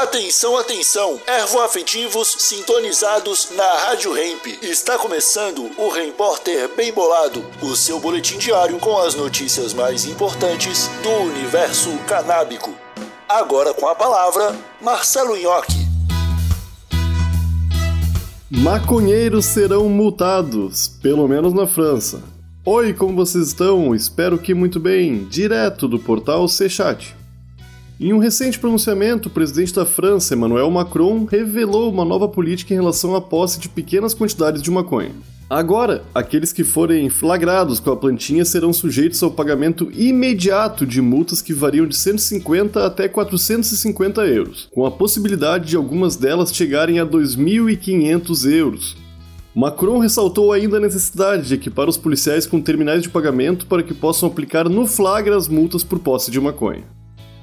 Atenção, atenção! Ervoafetivos sintonizados na Rádio Hemp. Está começando o Repórter Bem Bolado, o seu boletim diário com as notícias mais importantes do universo canábico. Agora com a palavra, Marcelo Nhoque. Maconheiros serão multados, pelo menos na França. Oi, como vocês estão? Espero que muito bem. Direto do portal C-Chat. Em um recente pronunciamento, o presidente da França, Emmanuel Macron, revelou uma nova política em relação à posse de pequenas quantidades de maconha. Agora, aqueles que forem flagrados com a plantinha serão sujeitos ao pagamento imediato de multas que variam de 150 até 450 euros, com a possibilidade de algumas delas chegarem a 2.500 euros. Macron ressaltou ainda a necessidade de equipar os policiais com terminais de pagamento para que possam aplicar no flagra as multas por posse de maconha.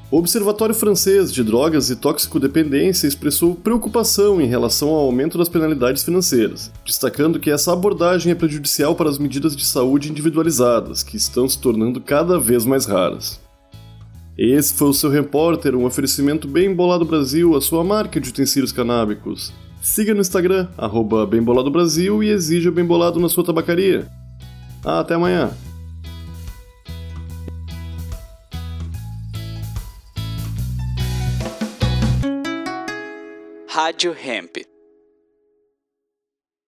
O Observatório Francês de Drogas e Toxicodependência expressou preocupação em relação ao aumento das penalidades financeiras, destacando que essa abordagem é prejudicial para as medidas de saúde individualizadas, que estão se tornando cada vez mais raras. Esse foi o seu repórter, um oferecimento bem bolado Brasil, a sua marca de utensílios canábicos. Siga no Instagram, arroba e exija Bem Bolado na sua tabacaria. Até amanhã! Rádio Hemp.